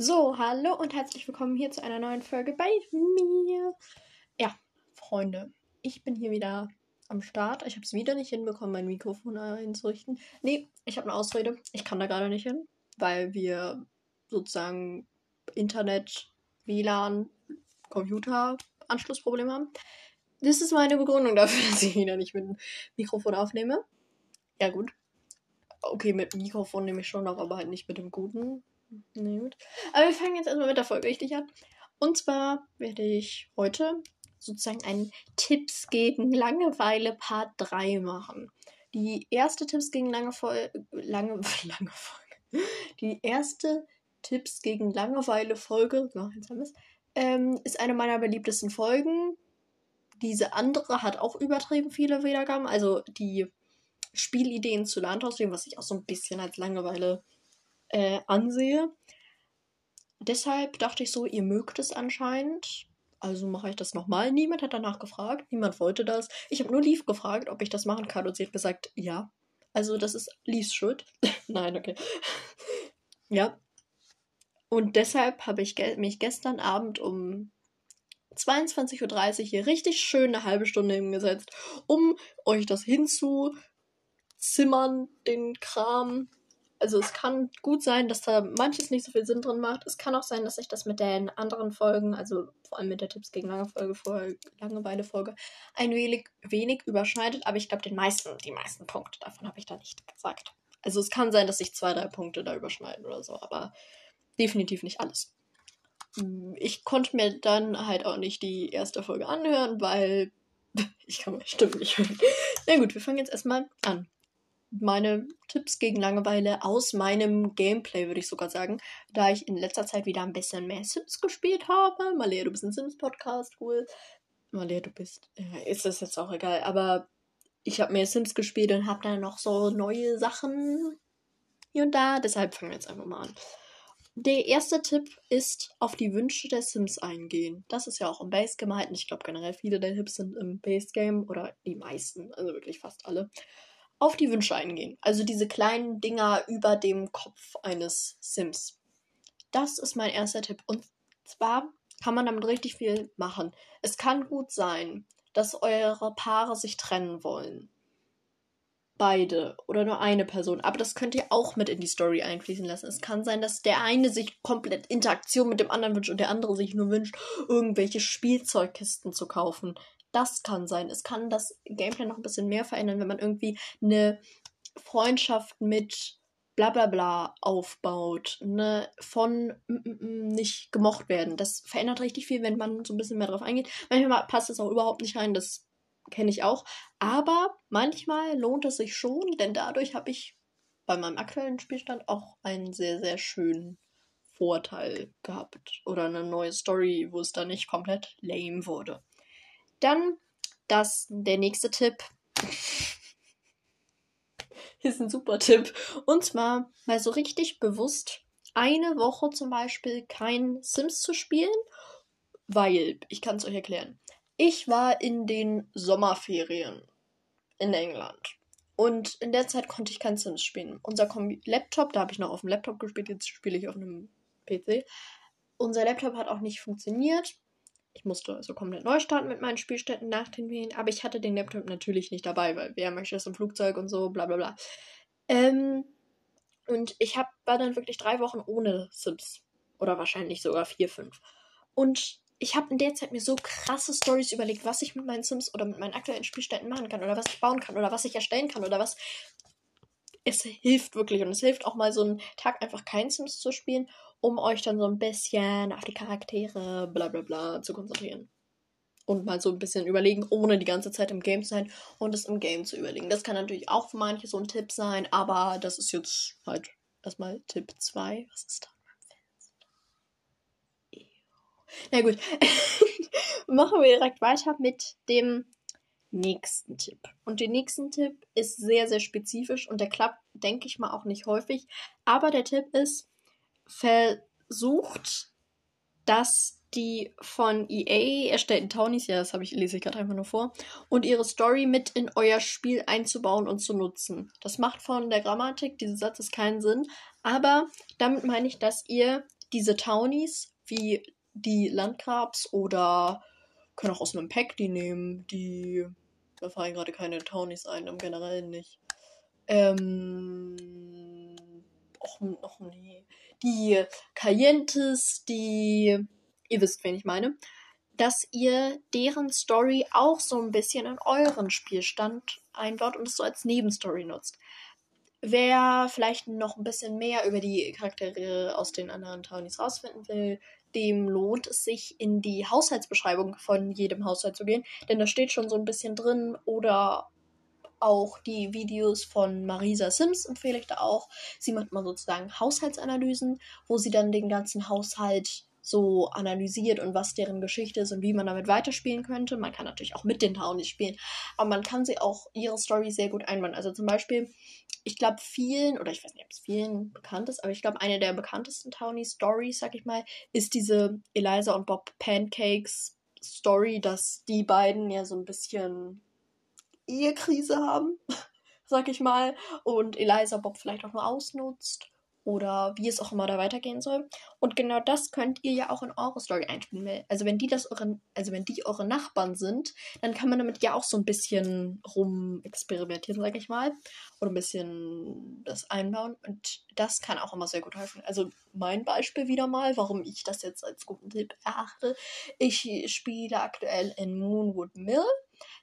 So, hallo und herzlich willkommen hier zu einer neuen Folge bei mir. Ja, Freunde, ich bin hier wieder am Start. Ich habe es wieder nicht hinbekommen, mein Mikrofon einzurichten. Nee, ich habe eine Ausrede. Ich kann da gerade nicht hin, weil wir sozusagen Internet, WLAN, Computer Anschlussprobleme haben. Das ist meine Begründung dafür, dass ich wieder nicht mit dem Mikrofon aufnehme. Ja, gut. Okay, mit dem Mikrofon nehme ich schon auf, aber halt nicht mit dem guten Nee, gut. Aber wir fangen jetzt erstmal mit der Folge richtig an. Und zwar werde ich heute sozusagen einen Tipps gegen Langeweile Part 3 machen. Die erste Tipps gegen lange. Lange, lange Folge. Die erste Tipps gegen Langeweile Folge, ähm, ist eine meiner beliebtesten Folgen. Diese andere hat auch übertrieben viele Wiedergaben. Also die Spielideen zu Landhaus, was ich auch so ein bisschen als Langeweile äh, ansehe. Deshalb dachte ich so, ihr mögt es anscheinend. Also mache ich das nochmal. Niemand hat danach gefragt. Niemand wollte das. Ich habe nur Lief gefragt, ob ich das machen kann. Und sie hat gesagt, ja. Also das ist Liefs Schuld. Nein, okay. ja. Und deshalb habe ich ge mich gestern Abend um 22.30 Uhr hier richtig schön eine halbe Stunde hingesetzt, um euch das hinzuzimmern, den Kram, also es kann gut sein, dass da manches nicht so viel Sinn drin macht. Es kann auch sein, dass sich das mit den anderen Folgen, also vor allem mit der Tipps gegen lange Folge, Langeweile Folge, ein wenig, wenig überschneidet. Aber ich glaube, den meisten, die meisten Punkte davon habe ich da nicht gesagt. Also es kann sein, dass sich zwei, drei Punkte da überschneiden oder so, aber definitiv nicht alles. Ich konnte mir dann halt auch nicht die erste Folge anhören, weil ich kann meine Stimme nicht hören. Na gut, wir fangen jetzt erstmal an meine Tipps gegen Langeweile aus meinem Gameplay, würde ich sogar sagen. Da ich in letzter Zeit wieder ein bisschen mehr Sims gespielt habe. Malea, du bist ein Sims-Podcast, cool. Malea, du bist. Äh, ist das jetzt auch egal. Aber ich habe mehr Sims gespielt und habe dann noch so neue Sachen hier und da. Deshalb fangen wir jetzt einfach mal an. Der erste Tipp ist auf die Wünsche der Sims eingehen. Das ist ja auch im Base gemeint. Ich glaube generell viele der Tipps sind im Base Game oder die meisten, also wirklich fast alle auf die Wünsche eingehen. Also diese kleinen Dinger über dem Kopf eines Sims. Das ist mein erster Tipp. Und zwar kann man damit richtig viel machen. Es kann gut sein, dass eure Paare sich trennen wollen. Beide oder nur eine Person. Aber das könnt ihr auch mit in die Story einfließen lassen. Es kann sein, dass der eine sich komplett Interaktion mit dem anderen wünscht und der andere sich nur wünscht, irgendwelche Spielzeugkisten zu kaufen. Das kann sein. Es kann das Gameplay noch ein bisschen mehr verändern, wenn man irgendwie eine Freundschaft mit bla bla bla aufbaut, ne, von mm, mm, nicht gemocht werden. Das verändert richtig viel, wenn man so ein bisschen mehr drauf eingeht. Manchmal passt es auch überhaupt nicht rein, das kenne ich auch. Aber manchmal lohnt es sich schon, denn dadurch habe ich bei meinem aktuellen Spielstand auch einen sehr, sehr schönen Vorteil gehabt. Oder eine neue Story, wo es dann nicht komplett lame wurde. Dann das, der nächste Tipp. ist ein super Tipp. Und zwar mal so richtig bewusst eine Woche zum Beispiel kein Sims zu spielen, weil, ich kann es euch erklären. Ich war in den Sommerferien in England. Und in der Zeit konnte ich kein Sims spielen. Unser Kombi Laptop, da habe ich noch auf dem Laptop gespielt, jetzt spiele ich auf einem PC. Unser Laptop hat auch nicht funktioniert. Ich musste also komplett neu starten mit meinen Spielstätten nach den Ferien, aber ich hatte den Laptop natürlich nicht dabei, weil wer möchte das im Flugzeug und so, bla bla bla. Ähm, und ich hab, war dann wirklich drei Wochen ohne Sims. Oder wahrscheinlich sogar vier, fünf. Und ich habe in der Zeit mir so krasse Stories überlegt, was ich mit meinen Sims oder mit meinen aktuellen Spielstätten machen kann oder was ich bauen kann oder was ich erstellen kann oder was. Es hilft wirklich und es hilft auch mal so einen Tag einfach kein Sims zu spielen um euch dann so ein bisschen auf die Charaktere, bla bla bla, zu konzentrieren. Und mal so ein bisschen überlegen, ohne die ganze Zeit im Game zu sein und es im Game zu überlegen. Das kann natürlich auch für manche so ein Tipp sein, aber das ist jetzt halt erstmal Tipp 2. Was ist da? Na gut. Machen wir direkt weiter mit dem nächsten Tipp. Und der nächste Tipp ist sehr, sehr spezifisch und der klappt, denke ich mal, auch nicht häufig. Aber der Tipp ist, versucht, dass die von EA erstellten Townies, ja, das habe ich, lese ich gerade einfach nur vor, und ihre Story mit in euer Spiel einzubauen und zu nutzen. Das macht von der Grammatik dieses Satzes keinen Sinn, aber damit meine ich, dass ihr diese Townies, wie die Landgrabs oder können auch aus einem Pack die nehmen, die. Da fallen gerade keine Townies ein, im Generellen nicht. Ähm. Och, och nee. Die Cayentes, die. Ihr wisst, wen ich meine. Dass ihr deren Story auch so ein bisschen in euren Spielstand einbaut und es so als Nebenstory nutzt. Wer vielleicht noch ein bisschen mehr über die Charaktere aus den anderen Townies rausfinden will, dem lohnt es sich, in die Haushaltsbeschreibung von jedem Haushalt zu gehen, denn da steht schon so ein bisschen drin oder auch die Videos von Marisa Sims empfehle ich da auch. Sie macht mal sozusagen Haushaltsanalysen, wo sie dann den ganzen Haushalt so analysiert und was deren Geschichte ist und wie man damit weiterspielen könnte. Man kann natürlich auch mit den Townies spielen, aber man kann sie auch ihre Story sehr gut einbauen. Also zum Beispiel, ich glaube vielen, oder ich weiß nicht, ob es vielen bekannt ist, aber ich glaube eine der bekanntesten Townie-Stories, sag ich mal, ist diese Eliza und Bob Pancakes Story, dass die beiden ja so ein bisschen Ehekrise haben, sag ich mal, und Eliza Bob vielleicht auch nur ausnutzt oder wie es auch immer da weitergehen soll. Und genau das könnt ihr ja auch in eure Story einspielen. Also wenn die das eure, also wenn die eure Nachbarn sind, dann kann man damit ja auch so ein bisschen rumexperimentieren, sag ich mal. Oder ein bisschen das einbauen. Und das kann auch immer sehr gut helfen. Also mein Beispiel wieder mal, warum ich das jetzt als guten Tipp erachte. Ich spiele aktuell in Moonwood Mill.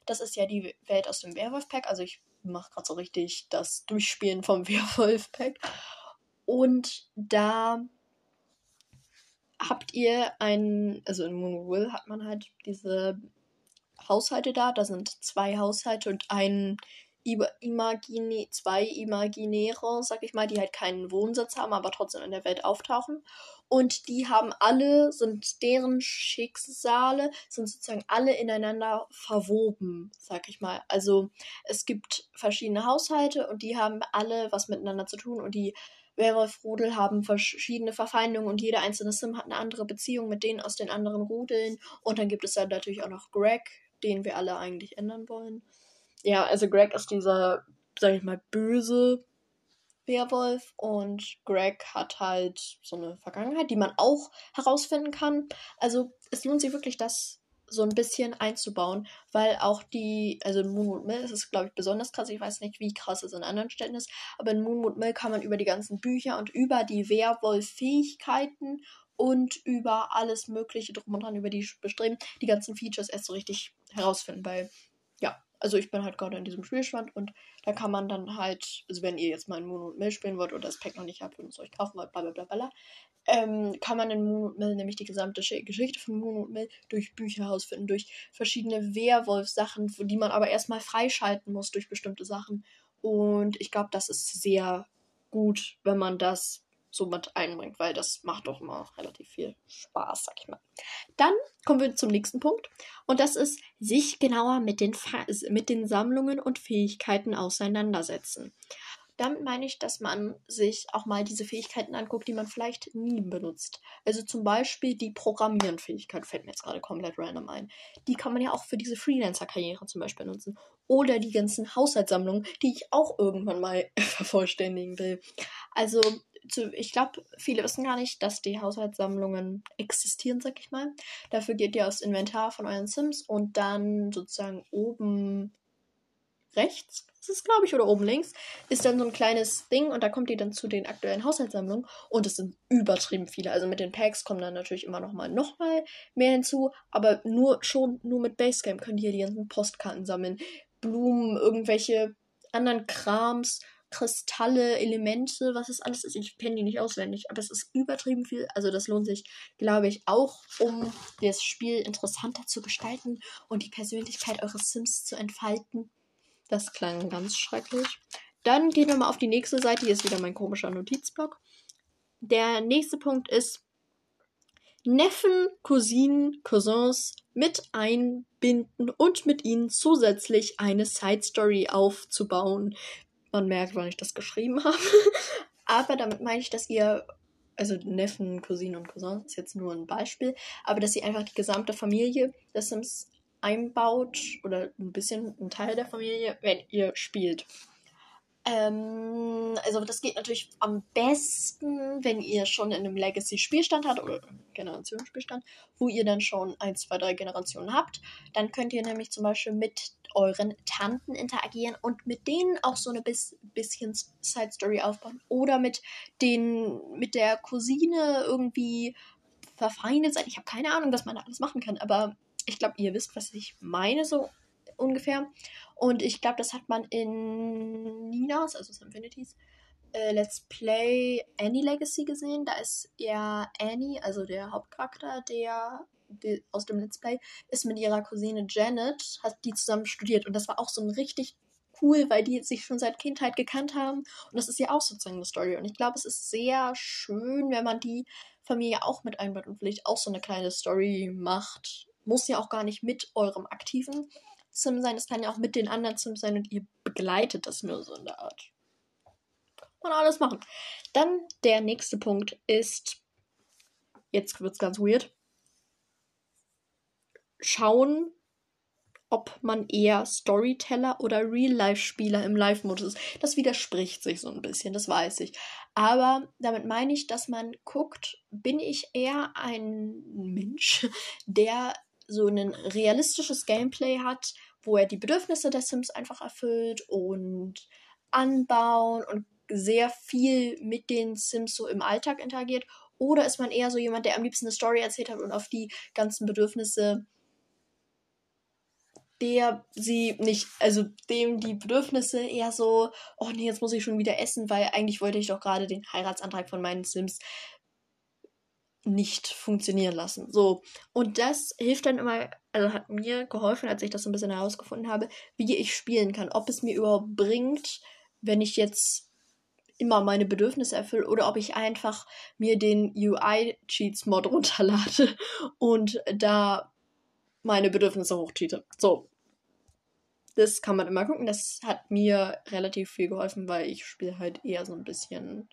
Das ist ja die Welt aus dem Werwolf-Pack. Also ich mache gerade so richtig das Durchspielen vom Werwolf-Pack. Und da habt ihr ein, also in Moon Will hat man halt diese Haushalte da. Da sind zwei Haushalte und ein Imagine, zwei Imaginäre, sag ich mal, die halt keinen Wohnsitz haben, aber trotzdem in der Welt auftauchen. Und die haben alle, sind deren Schicksale, sind sozusagen alle ineinander verwoben, sag ich mal. Also es gibt verschiedene Haushalte und die haben alle was miteinander zu tun und die Werwolf-Rudel haben verschiedene Verfeindungen und jeder einzelne Sim hat eine andere Beziehung mit denen aus den anderen Rudeln. Und dann gibt es dann natürlich auch noch Greg, den wir alle eigentlich ändern wollen. Ja, also Greg ist dieser, sag ich mal, böse Werwolf und Greg hat halt so eine Vergangenheit, die man auch herausfinden kann. Also es lohnt sich wirklich, das so ein bisschen einzubauen, weil auch die, also in Moonwood Mill ist es, glaube ich, besonders krass. Ich weiß nicht, wie krass es in anderen Städten ist, aber in Moonwood Mill kann man über die ganzen Bücher und über die Werwolf-Fähigkeiten und über alles Mögliche drum und dran, über die Bestreben, die ganzen Features erst so richtig herausfinden, weil, ja, also ich bin halt gerade in diesem Spielstand und da kann man dann halt, also wenn ihr jetzt mal in Moon und Mill spielen wollt oder das Pack noch nicht habt und es euch kaufen wollt, bla bla bla ähm, kann man in Moon und Mill nämlich die gesamte Geschichte von Moon und Mill durch Bücher herausfinden, durch verschiedene Werwolf-Sachen, die man aber erstmal freischalten muss durch bestimmte Sachen. Und ich glaube, das ist sehr gut, wenn man das so mit einbringt, weil das macht doch immer relativ viel Spaß, sag ich mal. Dann kommen wir zum nächsten Punkt und das ist sich genauer mit den, mit den Sammlungen und Fähigkeiten auseinandersetzen. Damit meine ich, dass man sich auch mal diese Fähigkeiten anguckt, die man vielleicht nie benutzt. Also zum Beispiel die Programmierenfähigkeit fällt mir jetzt gerade komplett random ein. Die kann man ja auch für diese Freelancer-Karriere zum Beispiel nutzen. Oder die ganzen Haushaltssammlungen, die ich auch irgendwann mal vervollständigen will. Also zu, ich glaube, viele wissen gar nicht, dass die Haushaltssammlungen existieren, sag ich mal. Dafür geht ihr aufs Inventar von euren Sims und dann sozusagen oben rechts, ist es glaube ich, oder oben links, ist dann so ein kleines Ding und da kommt ihr dann zu den aktuellen Haushaltssammlungen und es sind übertrieben viele. Also mit den Packs kommen dann natürlich immer noch mal, noch mal mehr hinzu, aber nur schon nur mit Basecamp könnt ihr die ganzen Postkarten sammeln, Blumen, irgendwelche anderen Krams Kristalle, Elemente, was es alles ist. Ich kenne die nicht auswendig, aber es ist übertrieben viel. Also das lohnt sich, glaube ich, auch, um das Spiel interessanter zu gestalten und die Persönlichkeit eures Sims zu entfalten. Das klang ganz schrecklich. Dann gehen wir mal auf die nächste Seite. Hier ist wieder mein komischer Notizblock. Der nächste Punkt ist Neffen, Cousinen, Cousins mit einbinden und mit ihnen zusätzlich eine Side Story aufzubauen. Man merkt, wann ich das geschrieben habe. aber damit meine ich, dass ihr, also Neffen, Cousinen und Cousins ist jetzt nur ein Beispiel, aber dass ihr einfach die gesamte Familie des Sims einbaut oder ein bisschen ein Teil der Familie, wenn ihr spielt. Ähm, also das geht natürlich am besten, wenn ihr schon in einem Legacy-Spielstand habt oder Generationsspielstand, wo ihr dann schon ein, zwei, drei Generationen habt. Dann könnt ihr nämlich zum Beispiel mit euren Tanten interagieren und mit denen auch so eine bis, bisschen Side-Story aufbauen. Oder mit den, mit der Cousine irgendwie verfeindet sein. Ich habe keine Ahnung, was man da alles machen kann, aber ich glaube, ihr wisst, was ich meine, so ungefähr. Und ich glaube, das hat man in Ninas, also Infinities, äh, Let's Play Annie Legacy gesehen. Da ist ja Annie, also der Hauptcharakter, der, der aus dem Let's Play, ist mit ihrer Cousine Janet, hat die zusammen studiert. Und das war auch so ein richtig cool, weil die sich schon seit Kindheit gekannt haben. Und das ist ja auch sozusagen eine Story. Und ich glaube, es ist sehr schön, wenn man die Familie auch mit einbaut und vielleicht auch so eine kleine Story macht. Muss ja auch gar nicht mit eurem aktiven Sim sein, es kann ja auch mit den anderen Sims sein und ihr begleitet das nur so in der Art. Kann man alles machen. Dann der nächste Punkt ist, jetzt wird es ganz weird, schauen, ob man eher Storyteller oder Real-Life-Spieler im Live-Modus ist. Das widerspricht sich so ein bisschen, das weiß ich. Aber damit meine ich, dass man guckt, bin ich eher ein Mensch, der so ein realistisches Gameplay hat, wo er die Bedürfnisse der Sims einfach erfüllt und anbauen und sehr viel mit den Sims so im Alltag interagiert? Oder ist man eher so jemand, der am liebsten eine Story erzählt hat und auf die ganzen Bedürfnisse der sie nicht, also dem die Bedürfnisse eher so, oh nee, jetzt muss ich schon wieder essen, weil eigentlich wollte ich doch gerade den Heiratsantrag von meinen Sims nicht funktionieren lassen. So. Und das hilft dann immer, also hat mir geholfen, als ich das so ein bisschen herausgefunden habe, wie ich spielen kann. Ob es mir überhaupt bringt, wenn ich jetzt immer meine Bedürfnisse erfülle oder ob ich einfach mir den UI-Cheats-Mod runterlade und da meine Bedürfnisse hochcheate. So. Das kann man immer gucken. Das hat mir relativ viel geholfen, weil ich spiele halt eher so ein bisschen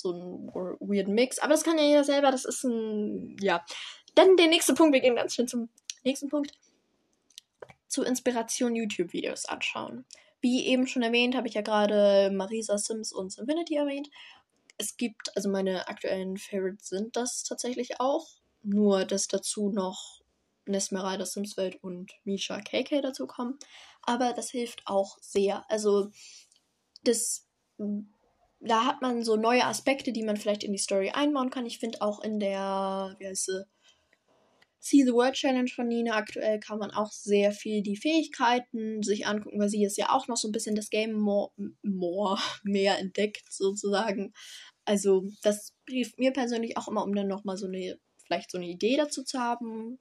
so ein weirden Mix. Aber das kann ja jeder selber. Das ist ein, ja. Dann der nächste Punkt. Wir gehen ganz schön zum nächsten Punkt. Zu Inspiration YouTube-Videos anschauen. Wie eben schon erwähnt, habe ich ja gerade Marisa Sims und Infinity erwähnt. Es gibt, also meine aktuellen Favorites sind das tatsächlich auch. Nur, dass dazu noch Nesmeralda Simswelt und Misha KK dazu kommen. Aber das hilft auch sehr. Also, das, da hat man so neue Aspekte, die man vielleicht in die Story einbauen kann. Ich finde auch in der, wie heißt sie, See the World Challenge von Nina aktuell kann man auch sehr viel die Fähigkeiten sich angucken, weil sie jetzt ja auch noch so ein bisschen das Game more, more mehr entdeckt, sozusagen. Also, das hilft mir persönlich auch immer, um dann nochmal so eine, vielleicht so eine Idee dazu zu haben,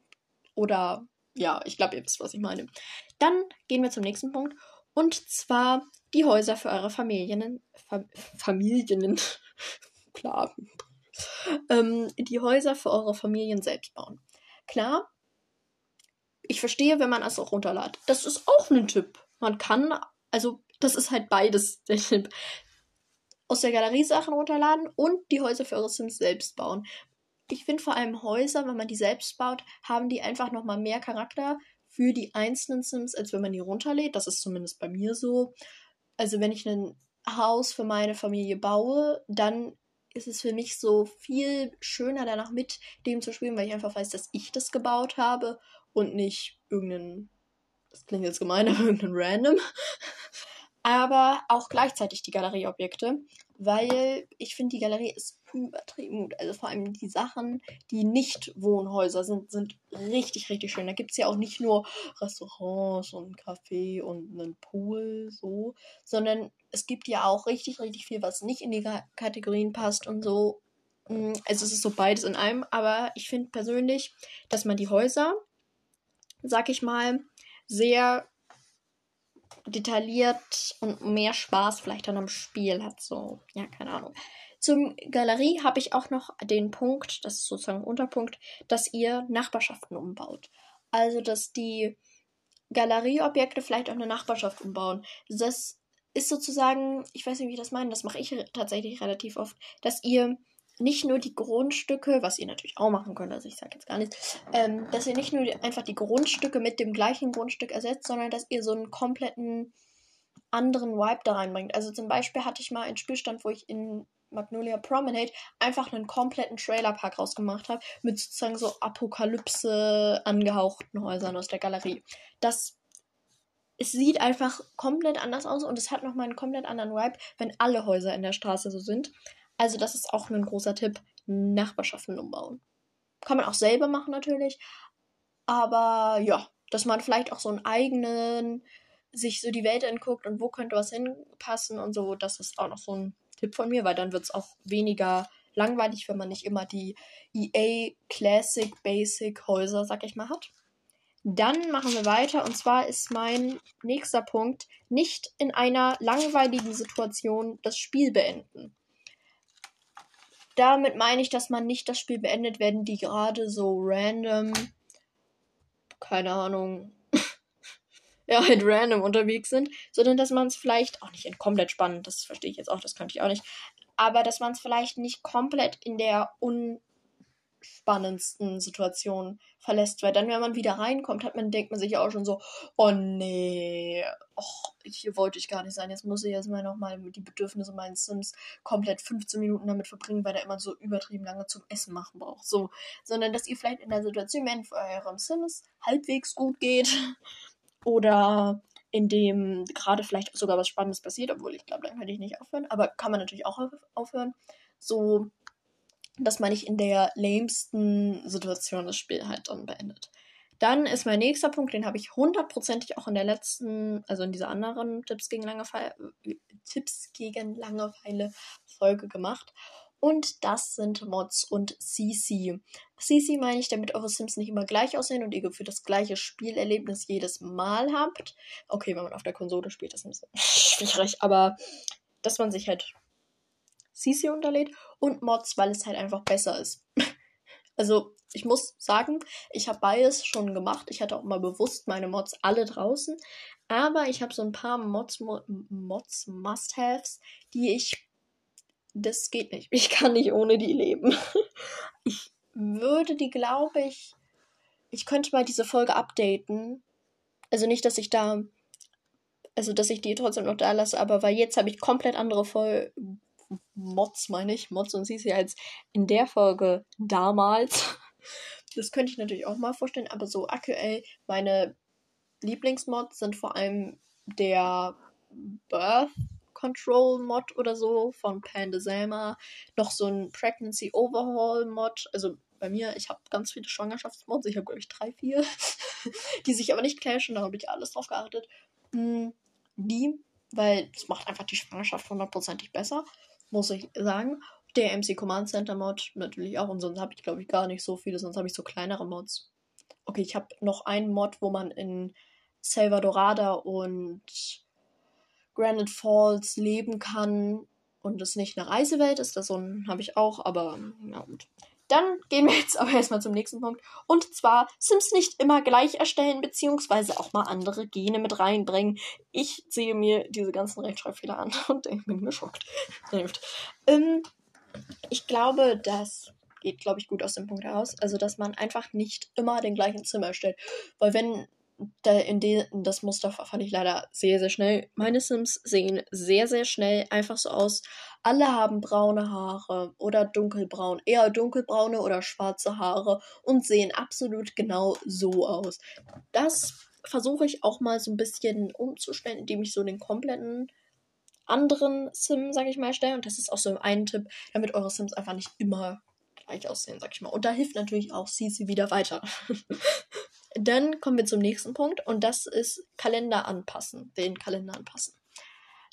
oder ja, ich glaube, ihr wisst, was ich meine. Dann gehen wir zum nächsten Punkt. Und zwar die Häuser für eure Familien. Fa Familien. Klar. Ähm, die Häuser für eure Familien selbst bauen. Klar, ich verstehe, wenn man es auch runterlädt. Das ist auch ein Tipp. Man kann, also, das ist halt beides der Tipp. Aus der Galerie Sachen runterladen und die Häuser für eure Sims selbst bauen ich finde vor allem Häuser, wenn man die selbst baut, haben die einfach nochmal mehr Charakter für die einzelnen Sims, als wenn man die runterlädt. Das ist zumindest bei mir so. Also wenn ich ein Haus für meine Familie baue, dann ist es für mich so viel schöner, danach mit dem zu spielen, weil ich einfach weiß, dass ich das gebaut habe und nicht irgendeinen, das klingt jetzt gemein, aber irgendeinen random aber auch gleichzeitig die Galerieobjekte, weil ich finde, die Galerie ist übertrieben gut. Also vor allem die Sachen, die nicht Wohnhäuser sind, sind richtig, richtig schön. Da gibt es ja auch nicht nur Restaurants und Café und einen Pool, so, sondern es gibt ja auch richtig, richtig viel, was nicht in die Kategorien passt und so. Mm, also es ist so beides in einem, aber ich finde persönlich, dass man die Häuser, sag ich mal, sehr detailliert und mehr Spaß vielleicht an einem Spiel hat. So, ja, keine Ahnung. Zum Galerie habe ich auch noch den Punkt, das ist sozusagen ein Unterpunkt, dass ihr Nachbarschaften umbaut. Also, dass die Galerieobjekte vielleicht auch eine Nachbarschaft umbauen. Das ist sozusagen, ich weiß nicht, wie ich das meine, das mache ich tatsächlich relativ oft, dass ihr nicht nur die Grundstücke, was ihr natürlich auch machen könnt, also ich sage jetzt gar nichts, ähm, dass ihr nicht nur einfach die Grundstücke mit dem gleichen Grundstück ersetzt, sondern dass ihr so einen kompletten anderen Vibe da reinbringt. Also zum Beispiel hatte ich mal einen Spielstand, wo ich in Magnolia Promenade einfach einen kompletten Trailerpark rausgemacht habe, mit sozusagen so Apokalypse angehauchten Häusern aus der Galerie. Das es sieht einfach komplett anders aus und es hat nochmal einen komplett anderen Vibe, wenn alle Häuser in der Straße so sind. Also das ist auch ein großer Tipp. Nachbarschaften umbauen. Kann man auch selber machen natürlich. Aber ja, dass man vielleicht auch so einen eigenen, sich so die Welt anguckt und wo könnte was hinpassen und so. Das ist auch noch so ein Tipp von mir, weil dann wird es auch weniger langweilig, wenn man nicht immer die EA Classic Basic Häuser, sag ich mal, hat. Dann machen wir weiter und zwar ist mein nächster Punkt nicht in einer langweiligen Situation das Spiel beenden. Damit meine ich, dass man nicht das Spiel beendet, wenn die gerade so random, keine Ahnung, ja, halt random unterwegs sind, sondern dass man es vielleicht auch nicht in komplett spannend, das verstehe ich jetzt auch, das könnte ich auch nicht, aber dass man es vielleicht nicht komplett in der un spannendsten Situationen verlässt. Weil dann, wenn man wieder reinkommt, hat man, denkt man sich auch schon so, oh nee, och, hier wollte ich gar nicht sein. Jetzt muss ich erstmal nochmal die Bedürfnisse meines Sims komplett 15 Minuten damit verbringen, weil der immer so übertrieben lange zum Essen machen braucht. So. Sondern dass ihr vielleicht in der Situation, wenn für eurem Sims halbwegs gut geht oder in dem gerade vielleicht sogar was Spannendes passiert, obwohl ich glaube, dann könnte ich nicht aufhören, aber kann man natürlich auch aufhören. So dass man nicht in der lamesten Situation das Spiel halt dann beendet. Dann ist mein nächster Punkt, den habe ich hundertprozentig auch in der letzten, also in dieser anderen Tipps gegen Langeweile, Tipps gegen Langeweile Folge gemacht. Und das sind Mods und CC. CC meine ich, damit eure Sims nicht immer gleich aussehen und ihr für das gleiche Spielerlebnis jedes Mal habt. Okay, wenn man auf der Konsole spielt, das ist ein bisschen schwierig, aber dass man sich halt CC unterlädt und Mods, weil es halt einfach besser ist. Also, ich muss sagen, ich habe beides schon gemacht. Ich hatte auch mal bewusst meine Mods alle draußen. Aber ich habe so ein paar Mods, Mods, Must-Haves, die ich. Das geht nicht. Ich kann nicht ohne die leben. ich würde die, glaube ich. Ich könnte mal diese Folge updaten. Also nicht, dass ich da. Also, dass ich die trotzdem noch da lasse, aber weil jetzt habe ich komplett andere Folgen Mods, meine ich, Mods und Sisi als in der Folge damals. Das könnte ich natürlich auch mal vorstellen, aber so aktuell meine Lieblingsmods sind vor allem der Birth Control Mod oder so von Panda Selma, noch so ein Pregnancy Overhaul Mod, also bei mir, ich habe ganz viele Schwangerschaftsmods, ich habe glaube ich drei, vier, die sich aber nicht clashen, da habe ich alles drauf geachtet. Hm, die, weil es macht einfach die Schwangerschaft hundertprozentig besser muss ich sagen. Der MC Command Center Mod natürlich auch. Und sonst habe ich, glaube ich, gar nicht so viele. Sonst habe ich so kleinere Mods. Okay, ich habe noch einen Mod, wo man in Salvadorada und Granite Falls leben kann und es nicht eine Reisewelt ist. Das so habe ich auch, aber ja gut. Dann gehen wir jetzt aber erstmal zum nächsten Punkt. Und zwar Sims nicht immer gleich erstellen, beziehungsweise auch mal andere Gene mit reinbringen. Ich sehe mir diese ganzen Rechtschreibfehler an und ich bin geschockt. ähm, ich glaube, das geht, glaube ich, gut aus dem Punkt heraus. Also, dass man einfach nicht immer den gleichen Zimmer erstellt. Weil wenn in de, das Muster fand ich leider sehr, sehr schnell. Meine Sims sehen sehr, sehr schnell einfach so aus. Alle haben braune Haare oder dunkelbraun, eher dunkelbraune oder schwarze Haare und sehen absolut genau so aus. Das versuche ich auch mal so ein bisschen umzustellen, indem ich so den kompletten anderen Sim, sag ich mal, stelle. Und das ist auch so ein Tipp, damit eure Sims einfach nicht immer gleich aussehen, sag ich mal. Und da hilft natürlich auch CC wieder weiter. Dann kommen wir zum nächsten Punkt und das ist Kalender anpassen, den Kalender anpassen.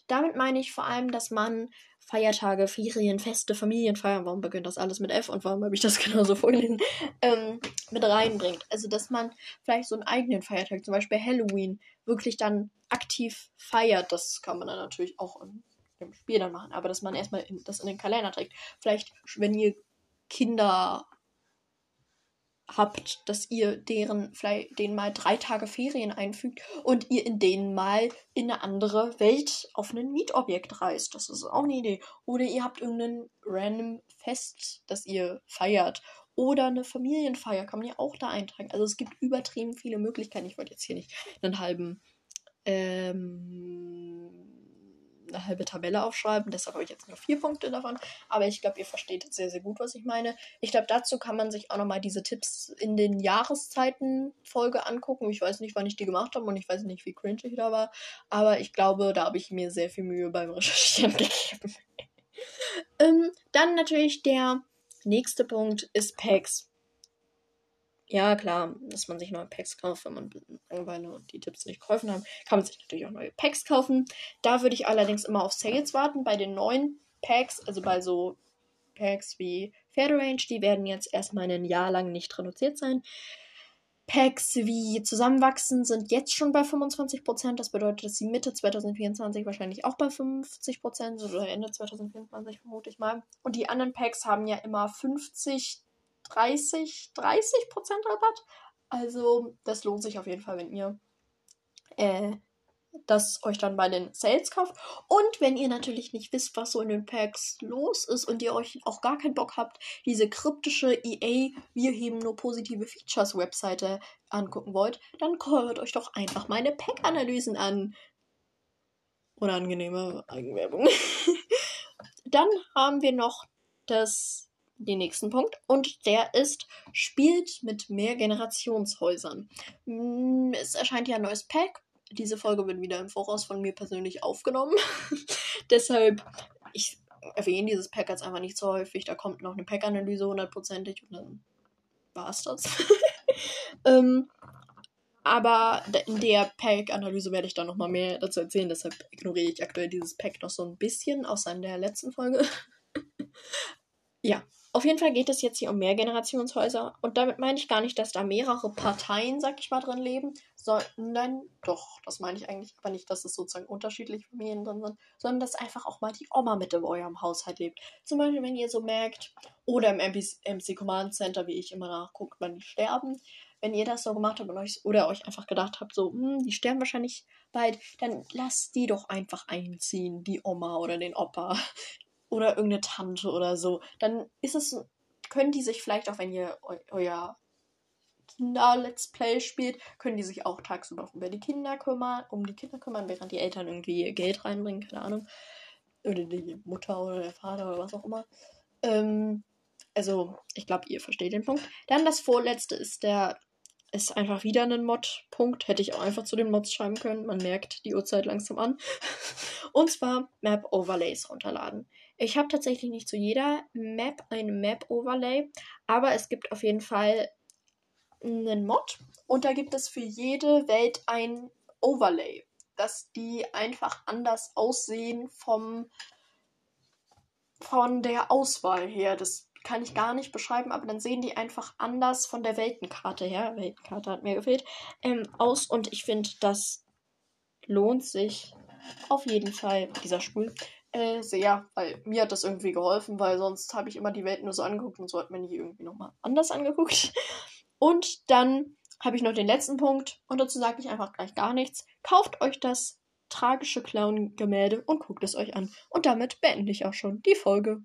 Damit meine ich vor allem, dass man Feiertage, Ferien, Feste, Familienfeiern, warum beginnt das alles mit F und warum habe ich das genauso vorgelesen, ähm, mit reinbringt. Also, dass man vielleicht so einen eigenen Feiertag, zum Beispiel Halloween, wirklich dann aktiv feiert. Das kann man dann natürlich auch in dem Spiel dann machen, aber dass man erstmal in, das in den Kalender trägt. Vielleicht, wenn ihr Kinder habt, dass ihr deren vielleicht denen mal drei Tage Ferien einfügt und ihr in denen mal in eine andere Welt auf ein Mietobjekt reist. Das ist auch eine Idee. Oder ihr habt irgendein random Fest, das ihr feiert. Oder eine Familienfeier kann man ja auch da eintragen. Also es gibt übertrieben viele Möglichkeiten. Ich wollte jetzt hier nicht einen halben ähm, eine halbe Tabelle aufschreiben. Deshalb habe ich jetzt nur vier Punkte davon. Aber ich glaube, ihr versteht sehr, sehr gut, was ich meine. Ich glaube, dazu kann man sich auch nochmal diese Tipps in den Jahreszeiten-Folge angucken. Ich weiß nicht, wann ich die gemacht habe und ich weiß nicht, wie cringe ich da war. Aber ich glaube, da habe ich mir sehr viel Mühe beim Recherchieren gegeben. ähm, dann natürlich der nächste Punkt ist Packs. Ja, klar, dass man sich neue Packs kauft, wenn man Langeweile die Tipps nicht geholfen haben, kann man sich natürlich auch neue Packs kaufen. Da würde ich allerdings immer auf Sales warten. Bei den neuen Packs, also bei so Packs wie Range, die werden jetzt erstmal ein Jahr lang nicht reduziert sein. Packs wie Zusammenwachsen sind jetzt schon bei 25%. Das bedeutet, dass sie Mitte 2024 wahrscheinlich auch bei 50% sind oder Ende 2024 vermute ich mal. Und die anderen Packs haben ja immer 50, 30, 30 Prozent Rabatt. Also das lohnt sich auf jeden Fall, wenn ihr äh, das euch dann bei den Sales kauft. Und wenn ihr natürlich nicht wisst, was so in den Packs los ist und ihr euch auch gar keinen Bock habt, diese kryptische EA, wir heben nur positive Features Webseite angucken wollt, dann hört euch doch einfach meine Pack-Analysen an. Unangenehme Eigenwerbung. dann haben wir noch das den nächsten Punkt. Und der ist, spielt mit mehr Generationshäusern. Mm, es erscheint ja ein neues Pack. Diese Folge wird wieder im Voraus von mir persönlich aufgenommen. Deshalb, ich erwähne dieses Pack jetzt einfach nicht so häufig. Da kommt noch eine Pack-Analyse hundertprozentig und dann war es das. ähm, aber in der Pack-Analyse werde ich dann nochmal mehr dazu erzählen. Deshalb ignoriere ich aktuell dieses Pack noch so ein bisschen, außer in der letzten Folge. ja, auf jeden Fall geht es jetzt hier um Mehrgenerationshäuser. Und damit meine ich gar nicht, dass da mehrere Parteien, sag ich mal, drin leben, sondern doch, das meine ich eigentlich aber nicht, dass es sozusagen unterschiedliche Familien drin sind, sondern dass einfach auch mal die Oma mit in eurem Haushalt lebt. Zum Beispiel, wenn ihr so merkt, oder im MC Command Center, wie ich immer nachguckt, wann die sterben. Wenn ihr das so gemacht habt euch, oder euch einfach gedacht habt, so, hm, die sterben wahrscheinlich bald, dann lasst die doch einfach einziehen, die Oma oder den Opa oder irgendeine Tante oder so, dann ist es, können die sich vielleicht auch, wenn ihr eu euer Kinder-Let's Play spielt, können die sich auch tagsüber um die Kinder kümmern, um die Kinder kümmern, während die Eltern irgendwie Geld reinbringen, keine Ahnung. Oder die Mutter oder der Vater oder was auch immer. Ähm, also, ich glaube, ihr versteht den Punkt. Dann das vorletzte ist der, ist einfach wieder ein Mod-Punkt. Hätte ich auch einfach zu den Mods schreiben können. Man merkt die Uhrzeit langsam an. Und zwar Map Overlays runterladen. Ich habe tatsächlich nicht zu jeder Map ein Map-Overlay, aber es gibt auf jeden Fall einen Mod und da gibt es für jede Welt ein Overlay, dass die einfach anders aussehen vom von der Auswahl her. Das kann ich gar nicht beschreiben, aber dann sehen die einfach anders von der Weltenkarte her. Weltenkarte hat mir gefehlt. Ähm, aus und ich finde, das lohnt sich auf jeden Fall, dieser Stuhl, äh, sehr, weil mir hat das irgendwie geholfen, weil sonst habe ich immer die Welt nur so angeguckt und so hat man die irgendwie nochmal anders angeguckt. Und dann habe ich noch den letzten Punkt und dazu sage ich einfach gleich gar nichts. Kauft euch das tragische Clown-Gemälde und guckt es euch an. Und damit beende ich auch schon die Folge.